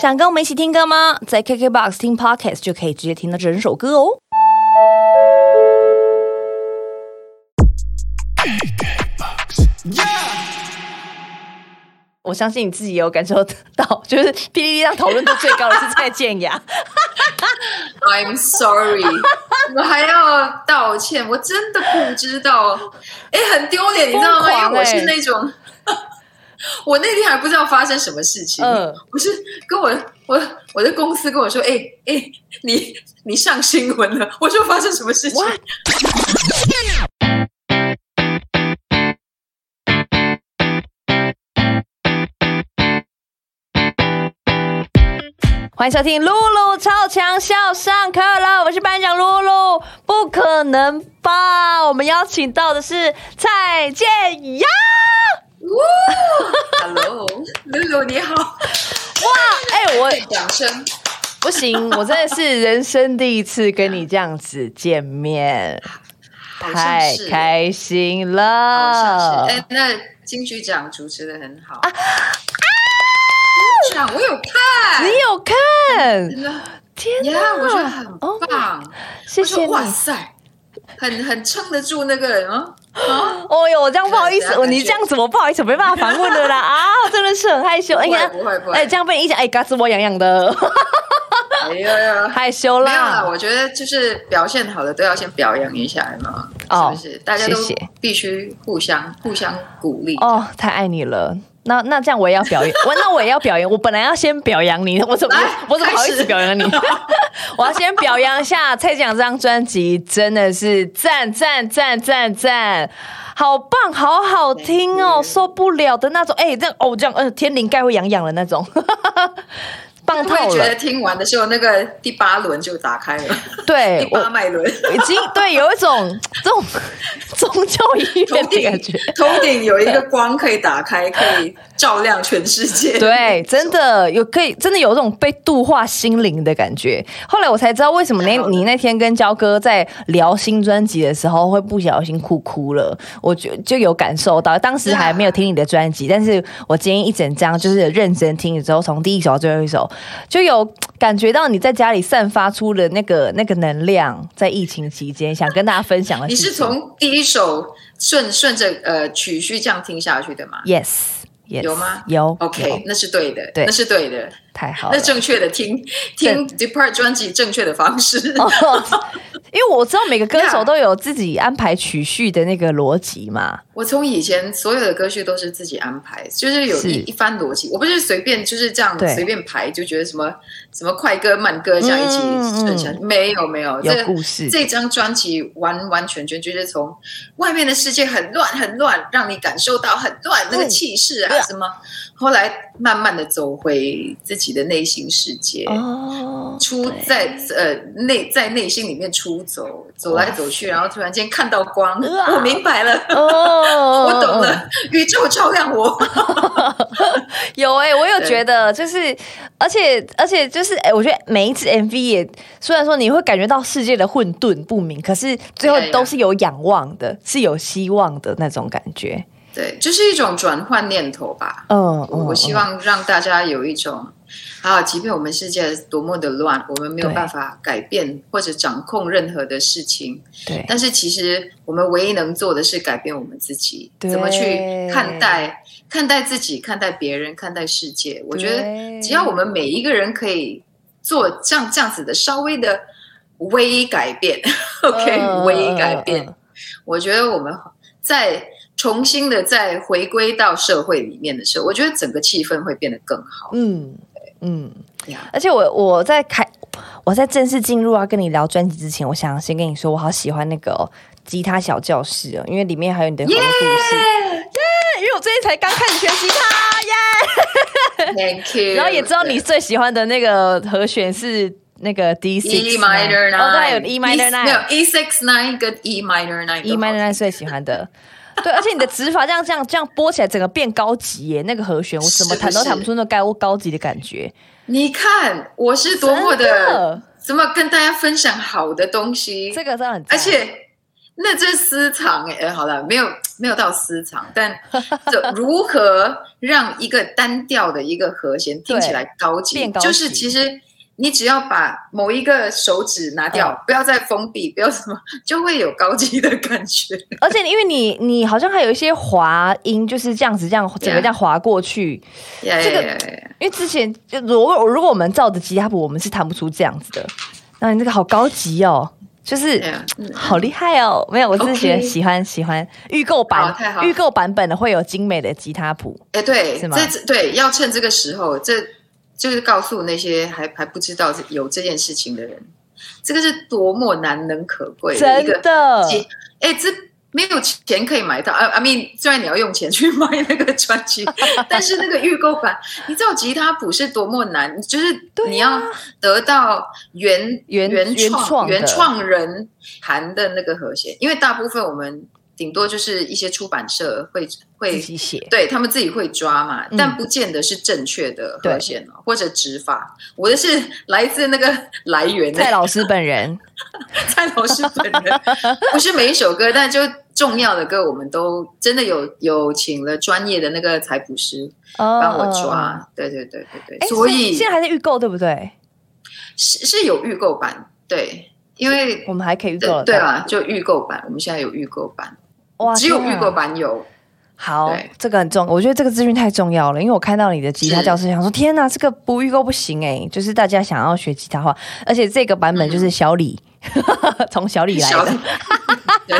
想跟我们一起听歌吗？在 KKBOX 听 Podcast 就可以直接听到整首歌哦。我相信你自己也有感受到，就是 p d d 上讨论度最高的是蔡健雅。I'm sorry，我还要道歉，我真的不知道，哎，很丢脸，你知道吗？因为我是欸那种，我那天还不知道发生什么事情，嗯我是跟我我我的公司跟我说，哎哎，你你上新闻了，我说发生什么事情？欢迎收听露露超强笑上课了，我是班长露露。不可能吧？我们邀请到的是蔡健雅。Hello，露露你好，哇，哎、我掌声，不行，我真的是人生第一次跟你这样子见面，太是，开心了。那金曲奖主持的很好。啊金曲奖我有看，你有看？真的。天呀哪！我觉得很哦棒，谢谢你。哇塞，很很撑得住那个人哦。啊哦哟，我这样不好意思，你这样子我不好意思，没办法反问的啦 啊，真的是很害羞。哎呀，不会不会哎，这样被你一讲，哎，嘎吱窝痒痒的，哎呀呀，害羞没有啦，啦。我觉得就是表现好的都要先表扬一下嘛，哦是不是？大家都谢谢必须互相互相鼓励。哦，太爱你了。那那这样我也要表演，我那我也要表演。我本来要先表扬你，我怎么我怎么好意思表扬你？我要先表扬一下蔡健雅这张专辑，真的是赞赞赞赞赞，好棒，好好听哦，受不了的那种。哎，这样哦这样，呃，天灵盖会痒痒的那种，棒透了会觉得。听完的时候，那个第八轮就打开了，对 第八脉轮，已经对有一种 这种宗教医头院的感觉。头顶有一个光可以打开，可以照亮全世界。对，真的有可以，真的有这种被度化心灵的感觉。后来我才知道，为什么那你那天跟焦哥在聊新专辑的时候，会不小心哭哭了。我就就有感受到，当时还没有听你的专辑，但是我今天一整张就是认真听了之后，从第一首到最后一首，就有感觉到你在家里散发出的那个那个能量，在疫情期间想跟大家分享的你。是从第一首顺顺着呃曲序这样听下去的吗 yes yes 有吗？有？OK，有。那是对的，对。那是对的，太好了。那正确的听听 Depart 专辑正确的方式。哦，因为我知道每个歌手都有自己安排曲序的那个逻辑嘛。我从以前所有的歌序都是自己安排，就是有一一番逻辑，我不是随便就是这样随便排，就觉得什么什么快歌慢歌这样一起嗯顺下去，没有没有，有这故事。这张专辑完完全全就是从外面的世界很乱很乱，让你感受到很乱那个气势啊嗯什么，后来慢慢的走回自己的内心世界。哦，出在呃内在内心里面出走，走来走去，然后突然间看到光，哇我明白了，哦，我懂了，宇宙照亮我。有哎、我有对觉得就是，而且而且就是哎、我觉得每一次 MV 也虽然说你会感觉到世界的混沌不明，可是最后都是有仰望的，是有希望的那种感觉。对，就是一种转换念头吧。嗯，我我希望让大家有一种，啊，即便我们世界多么的乱，我们没有办法改变或者掌控任何的事情，对。但是其实我们唯一能做的是改变我们自己，怎么去看待看待自己、看待别人、看待世界。我觉得只要我们每一个人可以做这样这样子的稍微的微改变，OK，、嗯微改变，我觉得我们在重新的再回归到社会里面的时候，我觉得整个气氛会变得更好。嗯嗯。呀而且我我在开我在正式进入要跟你聊专辑之前，我想先跟你说，我好喜欢那个哦、吉他小教室哦，因为里面还有你的很多故事。耶！因为我最近才刚开始学吉他耶，Thank you。然后也知道你最喜欢的那个和弦是那个 D six E minor nine，哦，对，有 E minor 没有 nine。E six nine 跟 E minor nine。E minor nine 最喜欢的，对，而且你的指法这样这样这样拨起来，整个变高级耶！那个和弦我怎么弹都弹不出那高高级的感觉，你看我是多么的的怎么跟大家分享好的东西，这个真的很，而且那这私藏哎、哎好了，没有没有到私藏，但 这如何让一个单调的一个和弦听起来高级？变高级就是其实你只要把某一个手指拿掉，嗯不要再封闭，不要什么，就会有高级的感觉。而且因为你你好像还有一些滑音，就是这样子这样整个这样滑过去。这个因为之前就如果如果我们照着吉他谱，我们是弹不出这样子的。那你这个好高级哦，就是 好厉害哦！没有，我自己觉得 OK 喜欢喜欢预购版预购版本的会有精美的吉他谱。哎，对，是吗这对要趁这个时候，这就是告诉那些还还不知道有这件事情的人，这个是多么难能可贵的真一个的，吉哎，这没有钱可以买到啊！I mean，虽然你要用钱去买那个专辑，但是那个预购版，你知道吉他谱是多么难，就是你要得到原原原原创原创人弹的那个和弦，因为大部分我们顶多就是一些出版社会会自己写。对他们自己会抓嘛，嗯但不见得是正确的对和弦哦，或者指法。我的是 来自那个 来源的蔡老师本人，蔡老师本人，不是每一首歌，但就重要的歌，我们都真的有有请了专业的那个采谱师帮帮我抓。对对对对对，哎，所以现在还在预购，对不对？是是有预购版，对，因为我们还可以预购对了到对啊，就预购版，我们现在有预购版，哇，只有预购版有。好对，这个很重，我觉得这个资讯太重要了，因为我看到你的吉他教室，想说天哪，这个不预购不行哎、就是大家想要学吉他话，而且这个版本就是小李，从、小李来的，对，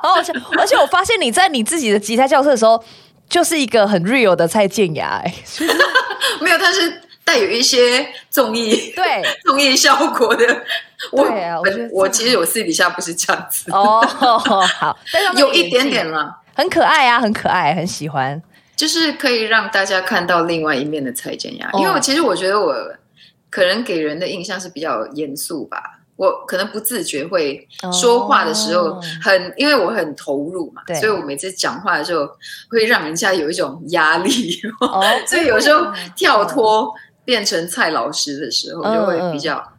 好好笑，而且我发现你在你自己的吉他教室的时候，就是一个很 real 的蔡健雅哎、没有，但是带有一些综艺对，综艺效果的。我对啊我我其实我私底下不是这样子，哦，好，但是有一点点啦。很可爱啊，很可爱，很喜欢，就是可以让大家看到另外一面的蔡健雅，哦因为我其实我觉得我可能给人的印象是比较严肃吧，我可能不自觉会说话的时候哦很，因为我很投入嘛对，所以我每次讲话的时候会让人家有一种压力，哦 所以有时候跳脱变成蔡老师的时候，嗯就会比较。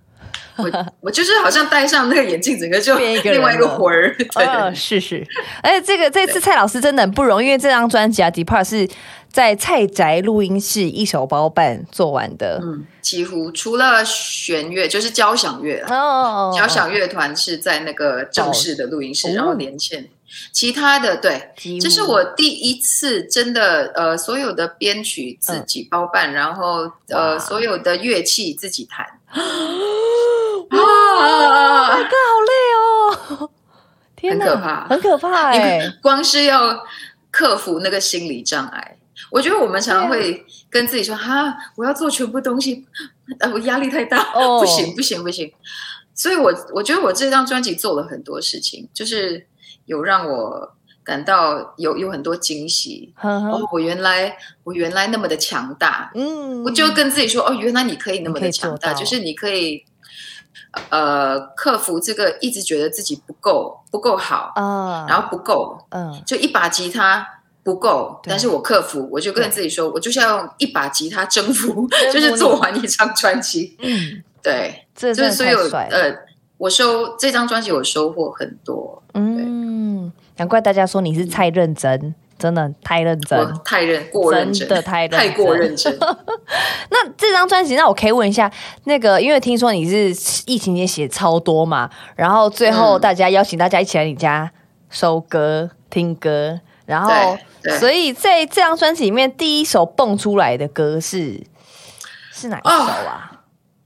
我我就是好像戴上那个眼镜，整个就变一个另外一个魂儿。对，呃，是是，而且这个这次蔡老师真的很不容易，因为这张专辑啊，Depart 是在蔡宅录音室一手包办做完的。嗯，几乎除了弦乐就是交响乐啊，哦，交响乐团是在那个正式的录音室，哦然后连线。其他的对，这是我第一次真的呃，所有的编曲自己包办，然后呃，所有的乐器自己弹。哇，啊哥好累哦，天哪，很可怕。很可怕你哎、们光是要克服那个心理障碍，我觉得我们常常会跟自己说：“哈，我要做全部东西，呃，我压力太大，哦。不行，不行，不行。”所以我，我觉得我这张专辑做了很多事情，就是有让我感到有有很多惊喜。呵呵。哦，我原来我原来那么的强大，嗯。我就跟自己说：“哦，原来你可以那么的强大，就是你可以呃克服这个一直觉得自己不够不够好，啊，然后不够，嗯，就一把吉他不够，但是我克服，我就跟自己说，我就是要用一把吉他征服，就是做完一张专辑。嗯，对，这就是所有呃，我收这张专辑，我收获很多，嗯，难怪大家说你是太认真，真的太认真。太认过认真，真的太太过认真。那这张专辑，那我可以问一下，那个因为听说你是疫情间写超多嘛，然后最后嗯大家邀请大家一起来你家收歌、听歌，然后所以在这张专辑里面，第一首蹦出来的歌是是哪一首啊？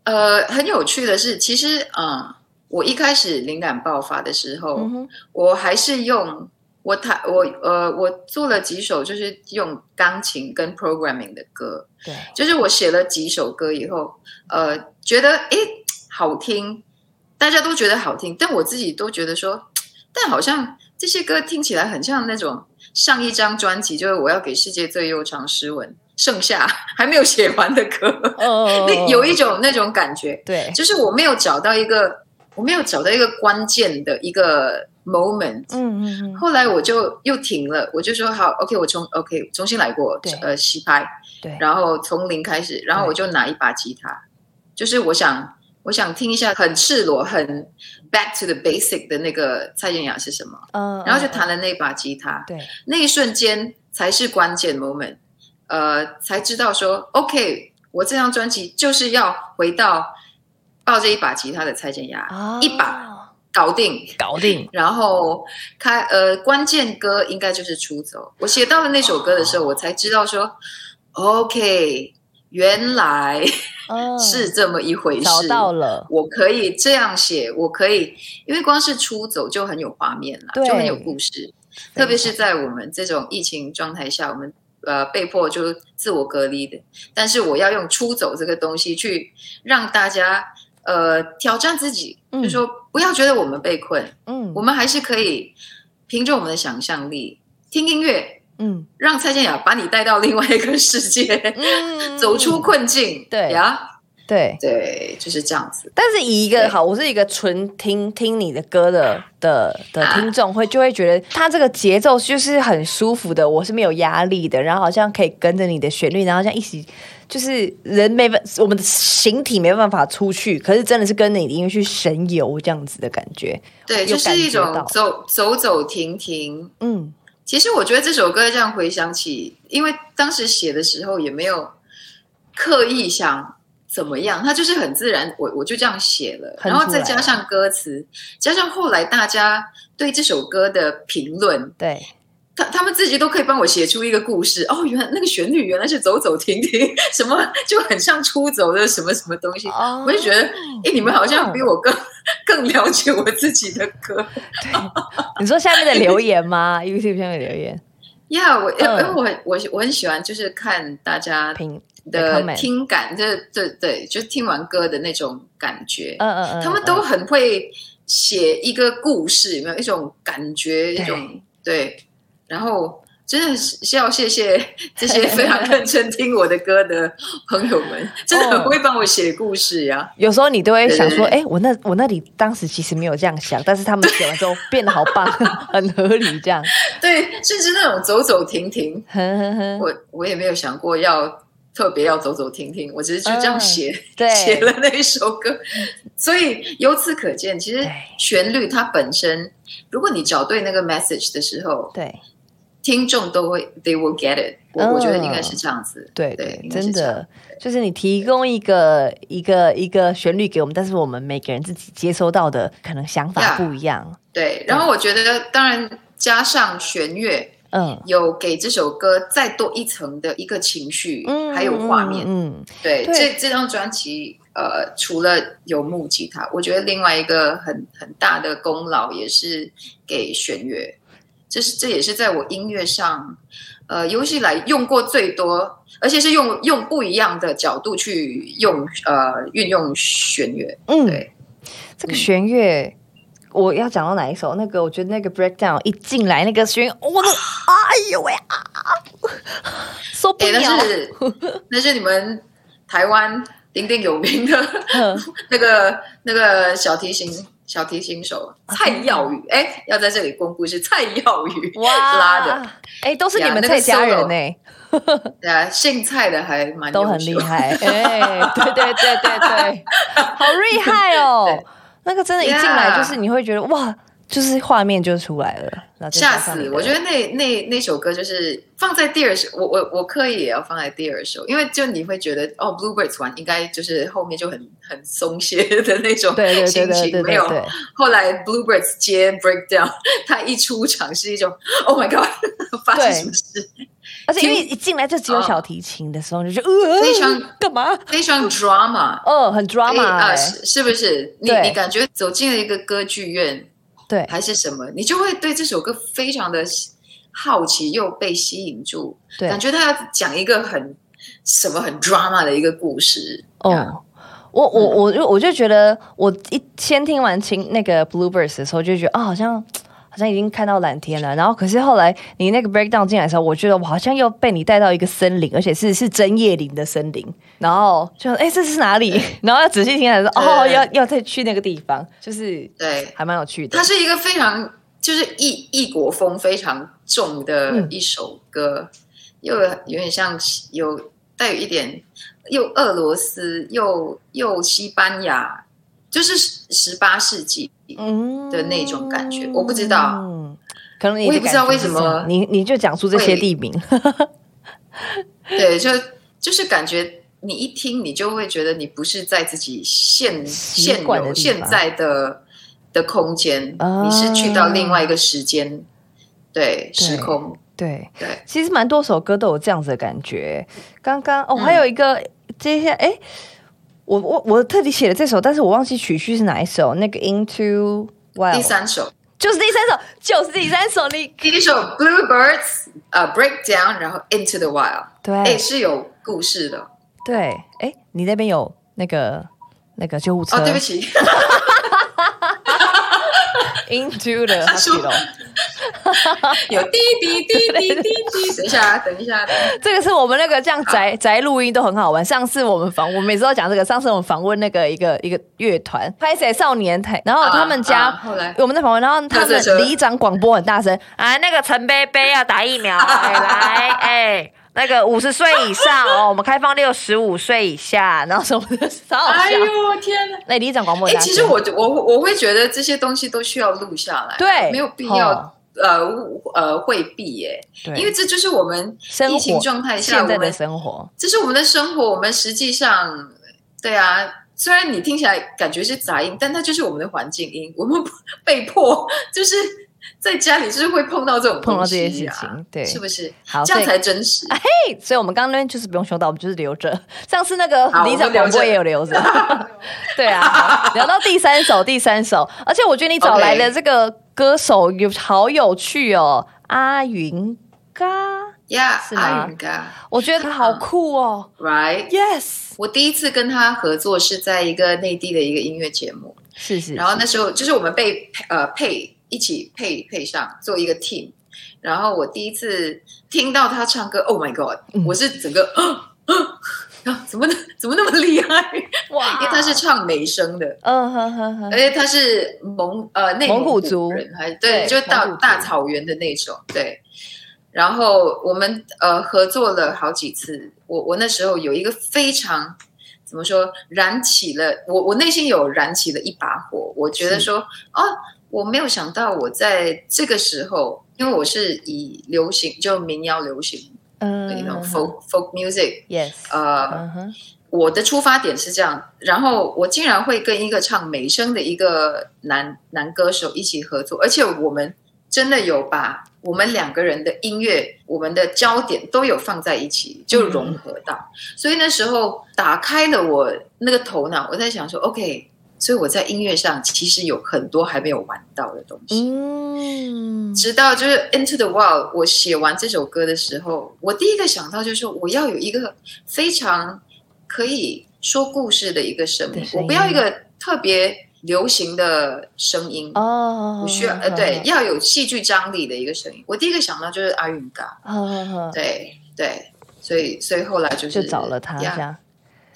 呃，很有趣的是，其实嗯，我一开始灵感爆发的时候，我还是用我弹我呃，我做了几首就是用钢琴跟 programming 的歌，对，就是我写了几首歌以后，呃，觉得诶好听，大家都觉得好听，但我自己都觉得说，但好像这些歌听起来很像那种上一张专辑，就是我要给世界最悠长诗文，剩下 还没有写完的歌，呃 那有一种那种感觉，对，就是我没有找到一个，我没有找到一个关键的一个 moment，嗯嗯嗯，后来我就又停了，我就说好，OK，我重 OK 重新来过对，呃，洗拍，对，然后从零开始，然后我就拿一把吉他，就是我想我想听一下很赤裸、很 back to the basic 的那个蔡健雅是什么，嗯，然后就嗯弹了那把吉他，对，那一瞬间才是关键 moment，呃，才知道说，OK，我这张专辑就是要回到抱着一把吉他的蔡健雅，啊。一把搞定。搞定，然后开呃，关键歌应该就是《出走》。我写到了那首歌的时候，我才知道说，OK，原来嗯，是这么一回找事。到了，我可以这样写，我可以，因为光是出走就很有画面了，就很有故事。特别是在我们这种疫情状态下，我们呃被迫就自我隔离的，但是我要用出走这个东西去让大家呃挑战自己，嗯就说不要觉得我们被困，嗯我们还是可以凭着我们的想象力听音乐，嗯让蔡健雅把你带到另外一个世界，嗯走出困境。对呀，对。对，就是这样子。但是以一个好，我是一个纯听听你的歌的的的啊听众，会就会觉得他这个节奏就是很舒服的，我是没有压力的，然后好像可以跟着你的旋律，然后这样一起，就是人没办，我们的形体没办法出去，可是真的是跟着你的音乐去神游这样子的感觉。对，就是一种走走走停停。嗯其实我觉得这首歌这样回想起，因为当时写的时候也没有刻意想怎么样，它就是很自然，我我就这样写了，然后再加上歌词，加上后来大家对这首歌的评论，对，他他们自己都可以帮我写出一个故事。哦，原来那个旋律原来是走走停停，什么就很像出走的什么什么东西。哦。我就觉得，哎，你们好像比我更 更了解我自己的歌。你说下面的留言吗？YouTube 下面的留言。呀、我因为嗯。我很我我很喜欢，就是看大家评的听感，对对对，就听完歌的那种感觉，嗯嗯嗯，他们都很会写一个故事，有没有？一种感觉，一种对，然后。真的是要谢谢这些非常认真 听我的歌的朋友们，真的很会帮我写故事呀。有时候你都会想说，对哎、我那我那里当时其实没有这样想，但是他们写完之后变得好棒，很合理这样。对，甚至那种走走停停，我我也没有想过要特别要走走停停，我只是就这样写、嗯对写了那一首歌，所以由此可见，其实旋律它本身，如果你找对那个 message 的时候，对听众都会 they will get it 我。嗯我觉得应该是这样子，对对真的。就是你提供一个一个一个旋律给我们，但是我们每个人自己接收到的可能想法不一样。对。然后我觉得，当然加上弦乐，嗯。有给这首歌再多一层的一个情绪，嗯，还有画面。嗯，对，对。这这张专辑，呃，除了有木吉他，我觉得另外一个很很大的功劳也是给弦乐，这是这也是在我音乐上，呃，有史以来用过最多，而且是用用不一样的角度去用呃运用弦乐。嗯对，这个弦乐。我要讲到哪一首？那个我觉得那个 breakdown 一进来，那个弦乐，我的哎呦喂啊，受不哎，了！那是那是你们台湾鼎鼎有名的嗯 那个那个小提琴小提琴手蔡耀宇，哎，要在这里公布是蔡耀宇哇。拉的，，哎，都是你们蔡家人呢、对啊，姓蔡的还蛮都很厉害，哎，对对对对对，好厉害哦！那个真的，一进来就是你会觉得哇，就是画面就出来了，吓死我觉得那那那首歌就是放在第二首，我我我刻意也要放在第二首，因为就你会觉得哦，Bluebirds 完应该就是后面就很很松懈的那种心情，没有后来 Bluebirds 接 Breakdown，他 一出场是一种 Oh my God，发生什么事？而且因为一进来就只有小提琴的时候，你就觉得呃非常干嘛？非常 drama，哦，很 drama 啊，是不是？你你感觉走进了一个歌剧院对还是什么，你就会对这首歌非常的好奇，又被吸引住，对感觉他要讲一个很什么很 drama 的一个故事。哦。我我我就我就觉得，我一先听完听那个 Bluebirds 的时候，就觉得啊、好像好像已经看到蓝天了。然后可是后来你那个 breakdown 进来的时候，我觉得我好像又被你带到一个森林，而且是是针叶林的森林。然后就哎、这是哪里？然后要仔细听才说哦，要要再去那个地方，就是对，还蛮有趣的它。是一个非常就是异异国风非常重的嗯一首歌，又有有点像有带有一点又俄罗斯又又西班牙就是十八世纪嗯的那种感觉我不知道。嗯，可能我也不知道为什么你你就讲出这些地名，对，就就是感觉你一听，你就会觉得你不是在自己现习现有现在的的空间，啊。你是去到另外一个时间，对对时空，对，对，其实蛮多首歌都有这样子的感觉。刚刚哦，嗯。还有一个，接下来哎，我我我特地写了这首，但是我忘记曲序是哪一首。那个 Into Wild 第三首，就是第三首，就是第三首。你第一首 Bluebirds，呃，Breakdown，然后 Into the Wild，哎，对是有故事的。对，哎，你那边有那个那个救护车哦，对不起，Into the Hospital。有滴滴滴滴滴滴，等一下啊，等一下，这个是我们那个这样宅宅录音都很好玩。上次我们访，我每次都讲这个。上次我们访问那个一个一个乐团，拍谁少年台，然后他们家、啊啊后来我们在访问，然后他们里长广播很大声啊，那个陈贝贝要打疫苗，哎来哎。那个五十岁以上哦，我们开放六十五岁以下，然后什么的，超好笑。哎呦天哪！那李长广播哎、其实我我我会觉得这些东西都需要录下来，对。没有必要、哦。呃误呃回避耶，对。因为这就是我们生疫情活状态下我们生活，这是我们的生活，我们实际上对啊，虽然你听起来感觉是杂音，但它就是我们的环境音，我们被迫就是在家里就是会碰到这种碰到这些事啊情对。是不是？好这样才真实。嘿，所以我们刚刚就是不用修到，我们就是留着。上次那个好里长广播也有留着，对啊。聊到第三首，第三首，而且我觉得你找来的这个歌手有好有趣哦，阿云嘎，呀，是吗？阿云嘎。我觉得他好酷哦，right？，yes，我第一次跟他合作是在一个内地的一个音乐节目，是是，然后那时候就是我们被呃配一起配配上做一个 team，然后我第一次听到他唱歌，Oh my God！、嗯我是整个啊，怎么怎么那么厉害？哇因为他是唱美声的，嗯哼哼哼而，且他是蒙呃内蒙古古族人，还对对，就大大草原的那种，对。然后我们呃合作了好几次，我我那时候有一个非常怎么说，燃起了我我内心有燃起了一把火，我觉得说啊，我没有想到我在这个时候，因为我是以流行就民谣流行嗯 folk folk music，，yes，呃，嗯哼，我的出发点是这样，然后我竟然会跟一个唱美声的一个男男歌手一起合作，而且我们真的有把我们两个人的音乐，我们的焦点都有放在一起，就融合到，所以那时候打开了我那个头脑，我在想说，OK，所以我在音乐上其实有很多还没有玩到的东西。嗯，直到就是 Into the Wild，我写完这首歌的时候，我第一个想到就是我要有一个非常可以说故事的一个声音，我不要一个特别流行的声音，哦，我需要呃对，要有戏剧张力的一个声音。我第一个想到就是阿云嘎，对对，所以所以后来就是就找了他这呀样。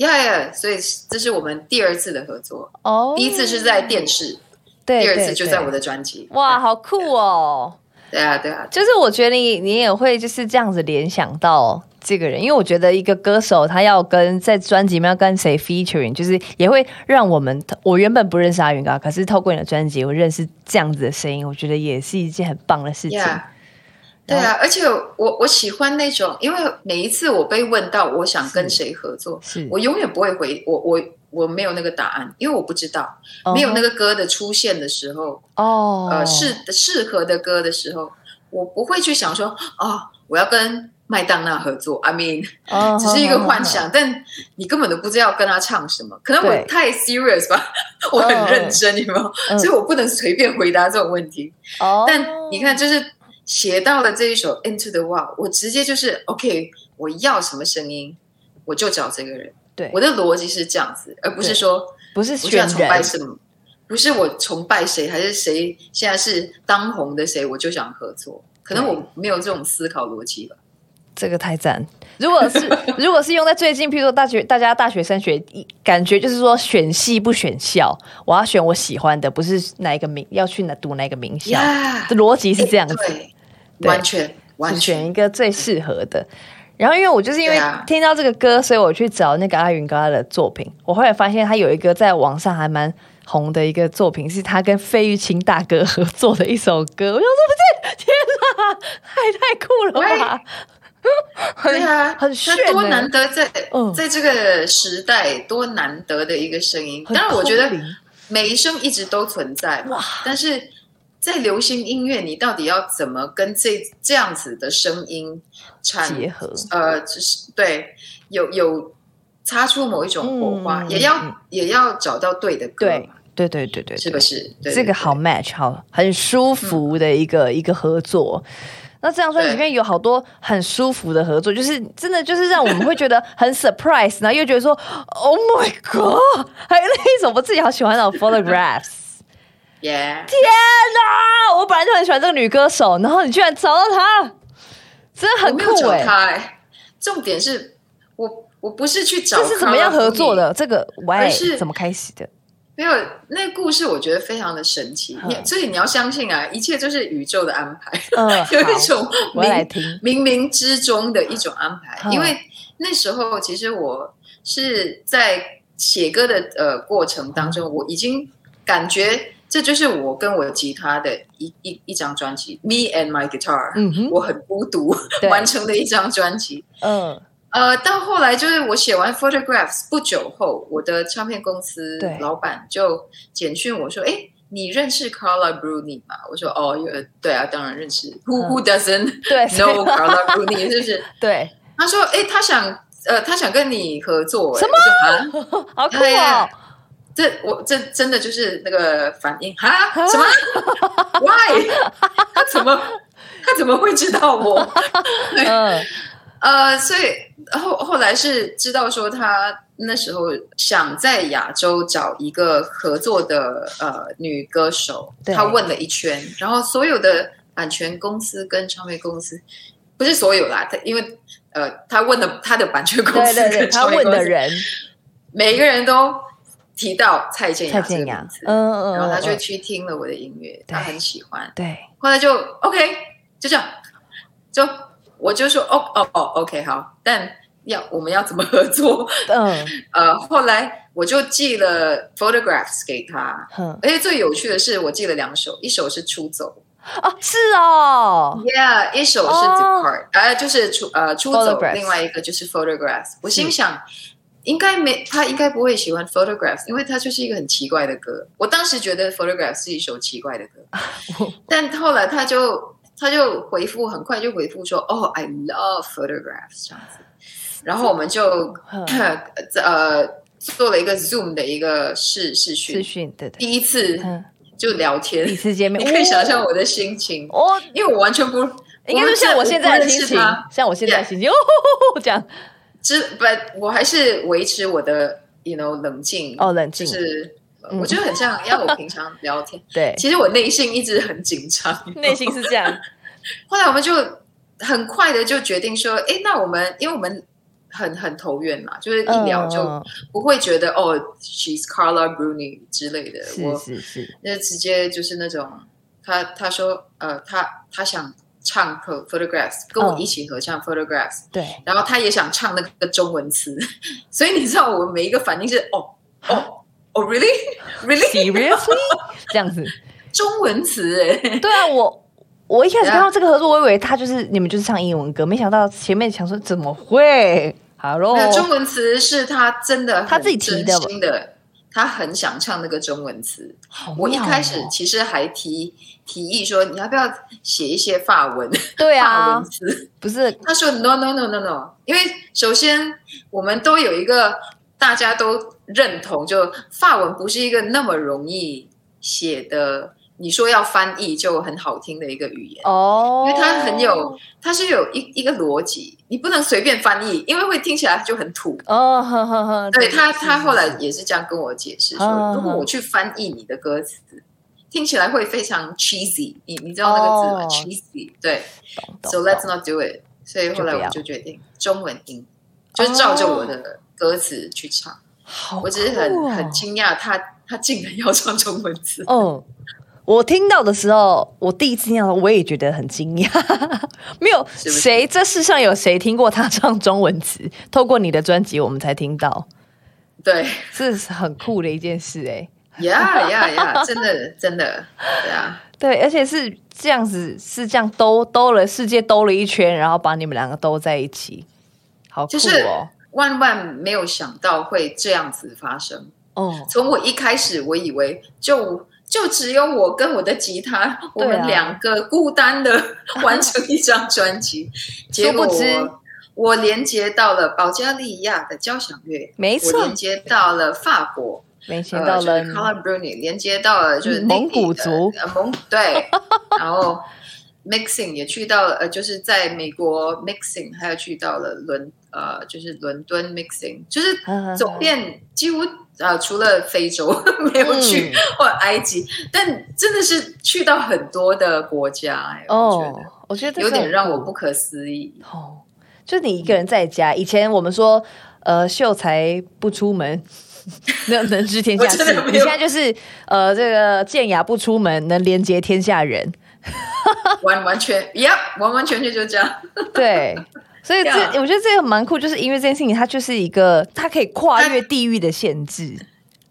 呀呀，所以这是我们第二次的合作，哦，第一次是在电视，对，第二次就在我的专辑。哇，好酷哦！对啊对啊，就是我觉得你你也会就是这样子联想到这个人，因为我觉得一个歌手他要跟在专辑里面要跟谁 featuring，就是也会让我们我原本不认识阿云嘎，可是透过你的专辑，我认识这样子的声音，我觉得也是一件很棒的事情。Yeah 对啊，而且我我喜欢那种，因为每一次我被问到我想跟谁合作，是。我永远不会回我我我没有那个答案，因为我不知道，哦。没有那个歌的出现的时候，哦，呃适适合的歌的时候，我不会去想说哦，我要跟麦当娜合作，I mean，哦 只是一个幻想，但你根本都不知道跟他唱什么，可能我太 serious 吧，我很认真，有没有？嗯。所以我不能随便回答这种问题。哦，但你看，就是写到了这一首《Into the Wild》，我直接就是 OK，我要什么声音，我就找这个人。对我的逻辑是这样子，而不是对说不是我就要选崇拜，什么，不是我崇拜谁，还是谁现在是当红的谁，我就想合作。可能我没有这种思考逻辑吧。这个太赞。如果是 如果是用在最近，譬如说大学大家大学生学，感觉就是说选系不选校，我要选我喜欢的，不是哪一个名要去哪读哪一个名校。呀这逻辑是这样子，完全完全一个最适合的。然后，因为我就是因为听到这个歌，所以我去找那个阿云哥他的作品。我后来发现他有一个在网上还蛮红的一个作品，是他跟费玉清大哥合作的一首歌。我想说，不是，天哪，太太酷了吧！对啊，很炫那多欸难得在嗯在这个时代多难得的一个声音。当然，我觉得很空灵美声一直都存在嘛哇，但是在流行音乐，你到底要怎么跟这这样子的声音产结合，呃，就是对有有擦出某一种火花，嗯也要、嗯也要找到对的歌对嘛，对对对对，是不是？对对这个好 match，好很舒服的一个、一个合作。那这张专辑里面有好多很舒服的合作，就是真的就是让我们会觉得很 surprise，然后又觉得说 Oh my God，还有那一首我自己好喜欢的 Photographs。耶天哪！我本来就很喜欢这个女歌手，然后你居然找到她，真的很酷哎、重点是我我不是去找这是怎么样合作的？这个而 why 是怎么开始的？没有，那个故事我觉得非常的神奇，所以你要相信啊，一切都是宇宙的安排，嗯，有一种冥听。冥冥之中的一种安排。嗯因为那时候其实我是在写歌的呃过程当中，我已经感觉这就是我跟我吉他的一一一张专辑，Me and My Guitar，、嗯哼，我很孤独完成的一张专辑。嗯呃，到后来就是我写完 Photographs 不久后，我的唱片公司对老板就简讯我说：“哎，你认识 Carla Bruni 吗？”我说：“哦，有，对啊，当然认识。Who Who doesn't 嗯对 know Carla Bruni？是不是 对，？”他说：“哎，他想，呃，他想跟你合作。”什么？好酷哦！这我这真的就是那个反应哈？什么？Why？他怎么 他怎么会知道我？嗯呃，所以后后来是知道说他那时候想在亚洲找一个合作的呃女歌手，他问了一圈，然后所有的版权公司跟唱片公司，不是所有啦，他因为呃他问了他的版权公司对对对，他问的人每一个人都提到蔡健雅嗯嗯，然后他就嗯去听了我的音乐，他很喜欢，对，后来就 OK，就这样，就我就说哦哦哦 OK 好，但要我们要怎么合作？嗯。呃，后来我就寄了 photographs 给他，哼，而且最有趣的是，我寄了两首，一首是出走。哦，是哦，，Yeah，一首是哦。Depart，呃，就是出呃出走另外一个就是 photographs。我心想。应该没他应该不会喜欢 photographs，因为他就是一个很奇怪的歌。我当时觉得 photographs 是一首奇怪的歌，但后来他就他就回复很快就回复说，哦，I love photographs 这样子。然后我们就呃做了一个 Zoom 的一个视视讯。资，讯，对对，第一次嗯，就聊天。第一，次见面，你可以想象我的心情，哦，因为我完全不应该就像我现在的心情像我现在的心情，哦，这样，之不，我还是维持我的 you know 冷静。哦，冷静。就，是嗯。我觉得很像要我平常聊天，对，其实我内心一直很紧张，内心是这样，后来我们就很快的就决定说，哎，那我们因为我们很很投缘嘛，就是一聊就嗯不会觉得、哦，she's Carla Bruni 之类的，是我是是，那直接就是那种他他说呃他他想唱 pho- photographs 跟我嗯。一起合唱 photographs，、对，然后他也想唱那个中文词，所以你知道我每一个反应是哦哦哦 really really Seriously，这样子，中文词哎，对啊，我我一开始看到这个合作，我以为他就是你们就是唱英文歌，没想到前面想说怎么会？Hello，那中文词是他真的很他自己提的真的，他很想唱那个中文词。好我一妙开始哦其实还提提议说，你要不要写一些法文？对法啊文，词。不是他说 no no no no no，因为首先我们都有一个大家都认同，就法文不是一个那么容易写的，你说要翻译就很好听的一个语言。哦，因为它很有，它是有一一个逻辑，你不能随便翻译，因为会听起来就很土。哦，对他，他后来也是这样跟我解释嗯说，如果我去翻译你的歌词，听起来会非常 cheesy，你你知道那个字吗、哦 c h e e s y 对，so let's not do it。所以后来我就决定中文音，就是照着我的歌词去唱。好我只是很、哦很惊讶，他他竟然要唱中文词。嗯，我听到的时候，我第一次听到我也觉得很惊讶。没有谁，这世上有谁听过他唱中文词？透过你的专辑，我们才听到，对，这是很酷的一件事哎、呀呀呀！真的真的，对啊，对，而且是这样子，是这样兜兜了世界兜了一圈，然后把你们两个兜在一起，好酷就是哦！万万没有想到会这样子发生。哦，从我一开始，我以为就就只有我跟我的吉他，我们两个孤单的完成一张专辑，结果我我连接到了保加利亚的交响乐，没错我连，接到了法国，没想呃，到了就是 Color Bruni，连接到了就是嗯蒙古族，呃蒙对，然后 mixing 也去到了，呃，就是在美国 mixing，还有去到了伦呃，就是伦敦 mixing，就是嗯走遍几乎呃，除了非洲 没有去、嗯或埃及，但真的是去到很多的国家、哎，我觉哦得，我觉得有点让我不可思议。哦，就你一个人在家。以前我们说，呃，秀才不出门，能能知天下事。你现在就是，呃，这个健雅不出门，能连接天下人。完完全呀完完全全就这样。对，所以这 Yeah 我觉得这个蛮酷，就是音乐这件事情，它就是一个，它可以跨越地域的限制，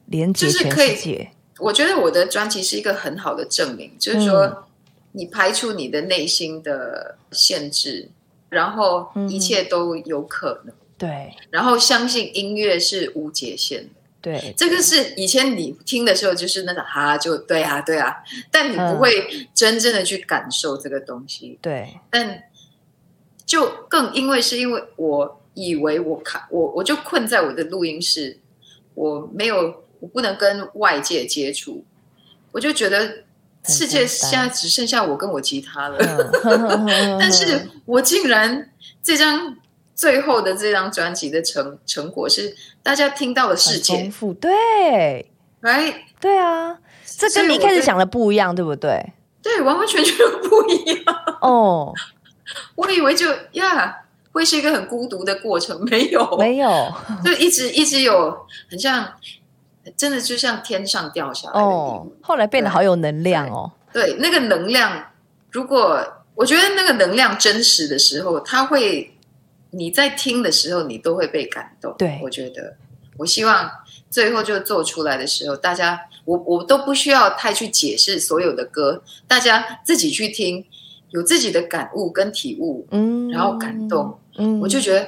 连接全就是可以世界。我觉得我的专辑是一个很好的证明，就是嗯说，你排除你的内心的限制，然后一切都有可能，对然后相信音乐是无界限的。对，这个是以前你听的时候就是那种哈，就对啊对啊，但你不会真正的去感受这个东西。对，但就更因为是因为我以为我看我我就困在我的录音室，我没有我不能跟外界接触，我就觉得世界现在只剩下我跟我吉他了。嗯 但是我竟然这张最后的这张专辑的成成果是大家听到了世很界丰富，对，right？对啊，这跟你一开始想的不一样，对不对？对，完完全全不一样。哦，我以为就呀会是一个很孤独的过程，没有，没有就一直一直有很像，真的就像天上掉下来的后来变得好有能量哦。对，那个能量，如果我觉得那个能量真实的时候，它会你在听的时候，你都会被感动。对。我觉得，我希望最后就做出来的时候，大家我我都不需要太去解释所有的歌，大家自己去听，有自己的感悟跟体悟，嗯，然后感动，嗯。我就觉得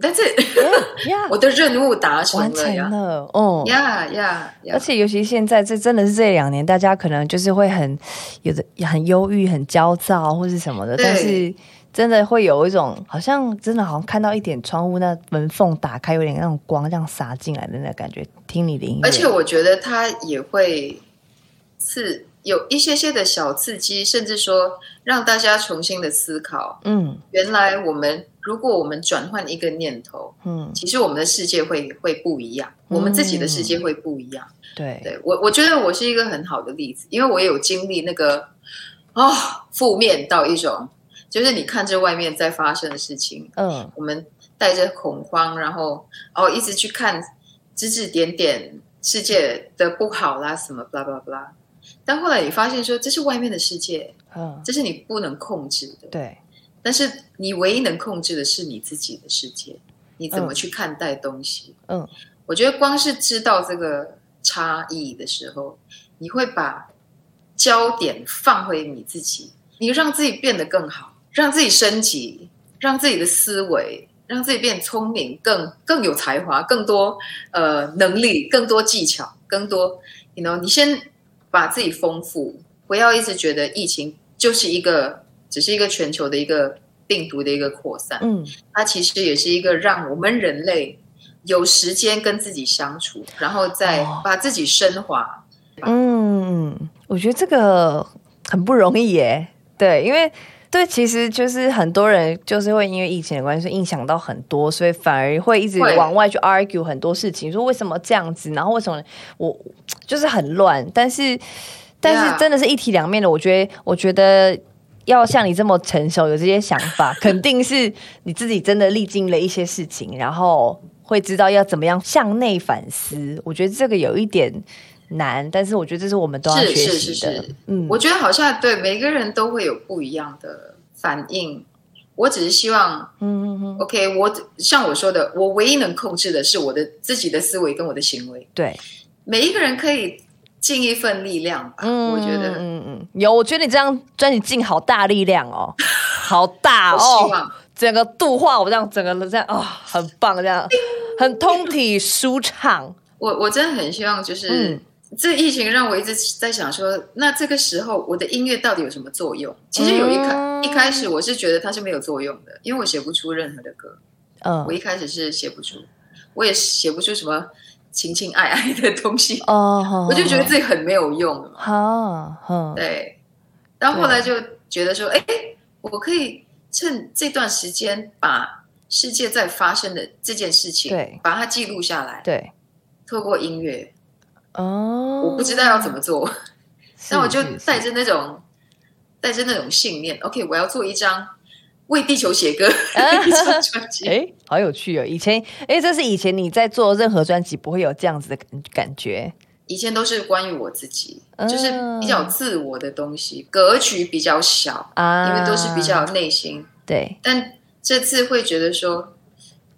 it，呀，我的任务达成了呀。成了。哦。呀呀呀！而且尤其现在，这真的是这两年，大家可能就是会很有的很忧郁、很焦躁或是什么的，但是真的会有一种好像真的好像看到一点窗户那门缝打开，有点那种光这样洒进来的那感觉。听你的音乐，而且我觉得它也会刺有一些些的小刺激，甚至说让大家重新的思考，嗯原来我们如果我们转换一个念头，嗯，其实我们的世界会会不一样，我们自己的世界会不一样。对对我，我觉得我是一个很好的例子，因为我也有经历那个哦、负面到一种，就是你看着外面在发生的事情，嗯我们带着恐慌，然后哦一直去看指指点点世界的不好啦，什么 blah blah blah。但后来你发现说，这是外面的世界，嗯，这是你不能控制的。对，但是你唯一能控制的是你自己的世界，你怎么嗯去看待东西？嗯，我觉得光是知道这个差异的时候，你会把焦点放回你自己，你让自己变得更好，让自己升级，让自己的思维，让自己变聪明，更更有才华，更多呃能力，更多技巧，更多，you know，你先把自己丰富，不要一直觉得疫情就是一个只是一个全球的一个病毒的一个扩散，嗯它其实也是一个让我们人类有时间跟自己相处，然后再哦把自己升华。嗯，我觉得这个很不容易耶。对，因为对，其实就是很多人就是会因为疫情的关系影响到很多，所以反而会一直往外去 argue 很多事情，说为什么这样子，然后为什么我就是很乱。但是，但是真的是一体两面的。我觉得，我觉得。要像你这么成熟，有这些想法，肯定是你自己真的历经了一些事情，然后会知道要怎么样向内反思。我觉得这个有一点难，但是我觉得这是我们都要是学是习的。是是，嗯，我觉得好像对每个人都会有不一样的反应。我只是希望嗯嗯嗯，，OK，我像我说的，我唯一能控制的是我的自己的思维跟我的行为。对，每一个人可以尽一份力量吧。嗯我觉得，嗯嗯，有，我觉得你这张专辑尽好大力量哦，好大我希哦，望整个度化我这样，整个这样啊、很棒，这样很通体舒畅。我我真的很希望，就是、嗯这疫情让我一直在想说，那这个时候我的音乐到底有什么作用？其实有一开、嗯。一开始我是觉得它是没有作用的，因为我写不出任何的歌，嗯。我，一开始是写不出，我也写不出什么情情爱爱的东西，哦，我就觉得自己很没有用。好，哼，对，然后后来就觉得说，哎，我可以趁这段时间把世界在发生的这件事情，对。把它记录下来，对，透过音乐，哦，我不知道要怎么做，是，那我就带着那种带着那种信念，OK，我要做一张为地球写歌 一张专辑。哎，好有趣哦！以前，哎，这是以前你在做任何专辑不会有这样子的感感觉，以前都是关于我自己，嗯就是比较自我的东西，格局比较小，啊，因为都是比较内心。对，但这次会觉得说，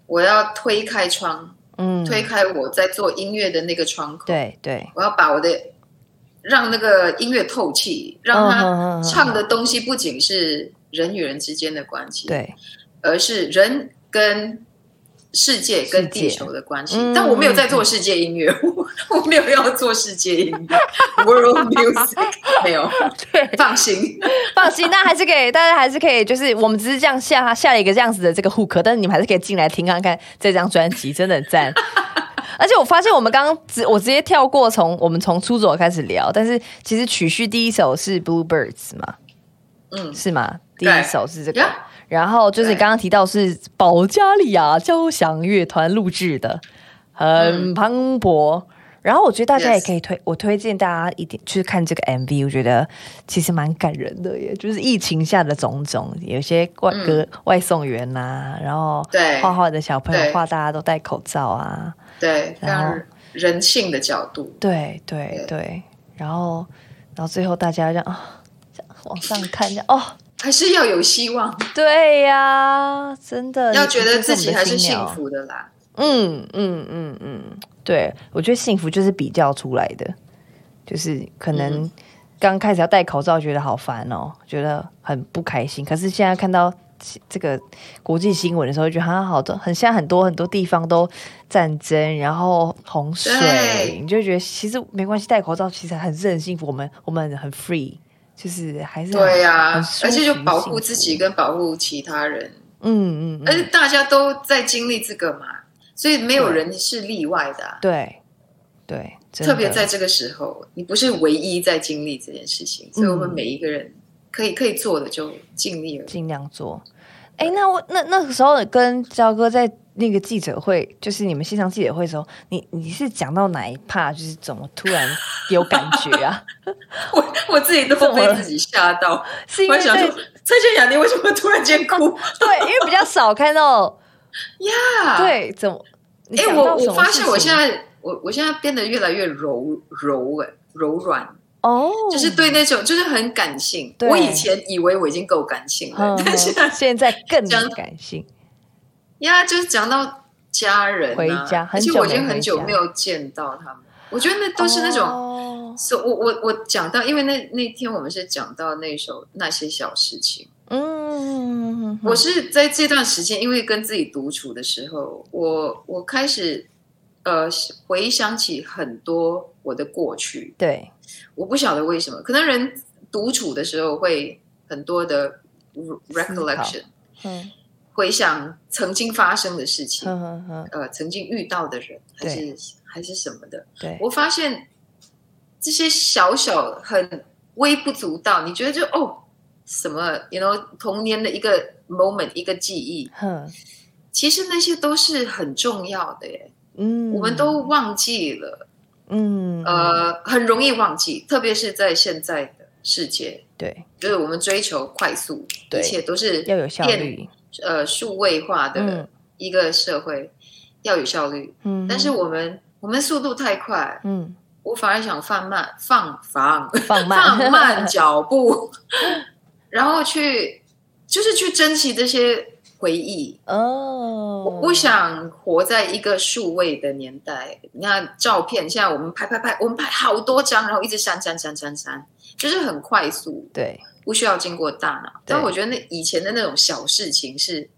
我要推开窗，嗯，推开我在做音乐的那个窗口，对对，我要把我的让那个音乐透气，让他嗯。唱的东西不仅是人与人之间的关系，对，而是人跟世界跟地球的关系。嗯但我没有在做世界音乐，我 我没有要做世界音乐，world music 没有，对，放心。放心，那还是可以，大家还是可以，就是我们只是这样下下了一个这样子的这个 hook，但是你们还是可以进来听看看这张专辑，真的很赞。而且我发现我们刚刚直我直接跳过从我们从出走开始聊，但是其实曲序第一首是 Bluebirds 嘛，嗯，是吗？第一首是这个，呀然后就是你对。刚刚提到是保加利亚交响乐团录制的，很磅礴。然后我觉得大家也可以推，我推荐大家一点去看这个 MV，我觉得其实蛮感人的耶。就是疫情下的种种，有些外歌、外送员呐、然后画画的小朋友对。画大家都戴口罩啊，对，然后人性的角度。对对对。对，然后然后最后大家这样啊，这样往上看，一下哦，还是要有希望，对呀、真的要觉得自己还是幸福的啦。嗯嗯嗯嗯，对，我觉得幸福就是比较出来的，就是可能刚开始要戴口罩，觉得好烦哦，觉得很不开心。可是现在看到这个国际新闻的时候，觉得好好的，很现在很多很多地方都战争，然后洪水，你就觉得其实没关系，戴口罩其实还是很幸福，我们我们很 free，就是还是对呀、而且就保护自己跟保护其他人，嗯嗯嗯，而且大家都在经历这个嘛，所以没有人是例外的啊、对对，特别在这个时候，你不是唯一在经历这件事情，所以我们每一个人可以可以做的就尽力了。尽量做。哎，那我那那个时候跟焦哥在那个记者会，就是你们线上记者会的时候，你你是讲到哪一趴，就是怎么突然有感觉啊？我我自己都被自己吓到，是因为在我还想说，蔡健雅，你为什么突然间哭对，因为比较少看到，呀？，对，怎么？哎、讲我我发现我现在我我现在变得越来越柔柔哎、柔软，哦，就是对那种就是很感性。对我以前以为我已经够感性了，嗯，但现在现在更讲感性，呀，就是讲到家人、啊、回家很久而且我已经很久没有见到他们。我觉得那都是那种，我我我讲到，因为那那天我们是讲到那首那些小事情。嗯，我是在这段时间，因为跟自己独处的时候，我我开始呃回想起很多我的过去。对，我不晓得为什么，可能人独处的时候会很多的 recollection，嗯回想曾经发生的事情，呃，曾经遇到的人，还是还是什么的。对，我发现这些小小很微不足道，你觉得就哦什么，you know，童年的一个 moment 一个记忆，哼，其实那些都是很重要的耶，嗯，我们都忘记了，嗯，呃，很容易忘记，特别是在现在的世界，对，就是我们追求快速，一切都是要有效率，呃数位化的嗯一个社会，要有效率。嗯，但是我们我们速度太快，嗯，我反而想放慢放放放慢放慢 脚步，然后去就是去珍惜这些回忆。哦，我不想活在一个数位的年代。你看照片，现在我们拍拍拍，我们拍好多张，然后一直删删删删删，就是很快速，对，不需要经过大脑。但我觉得那以前的那种小事情是，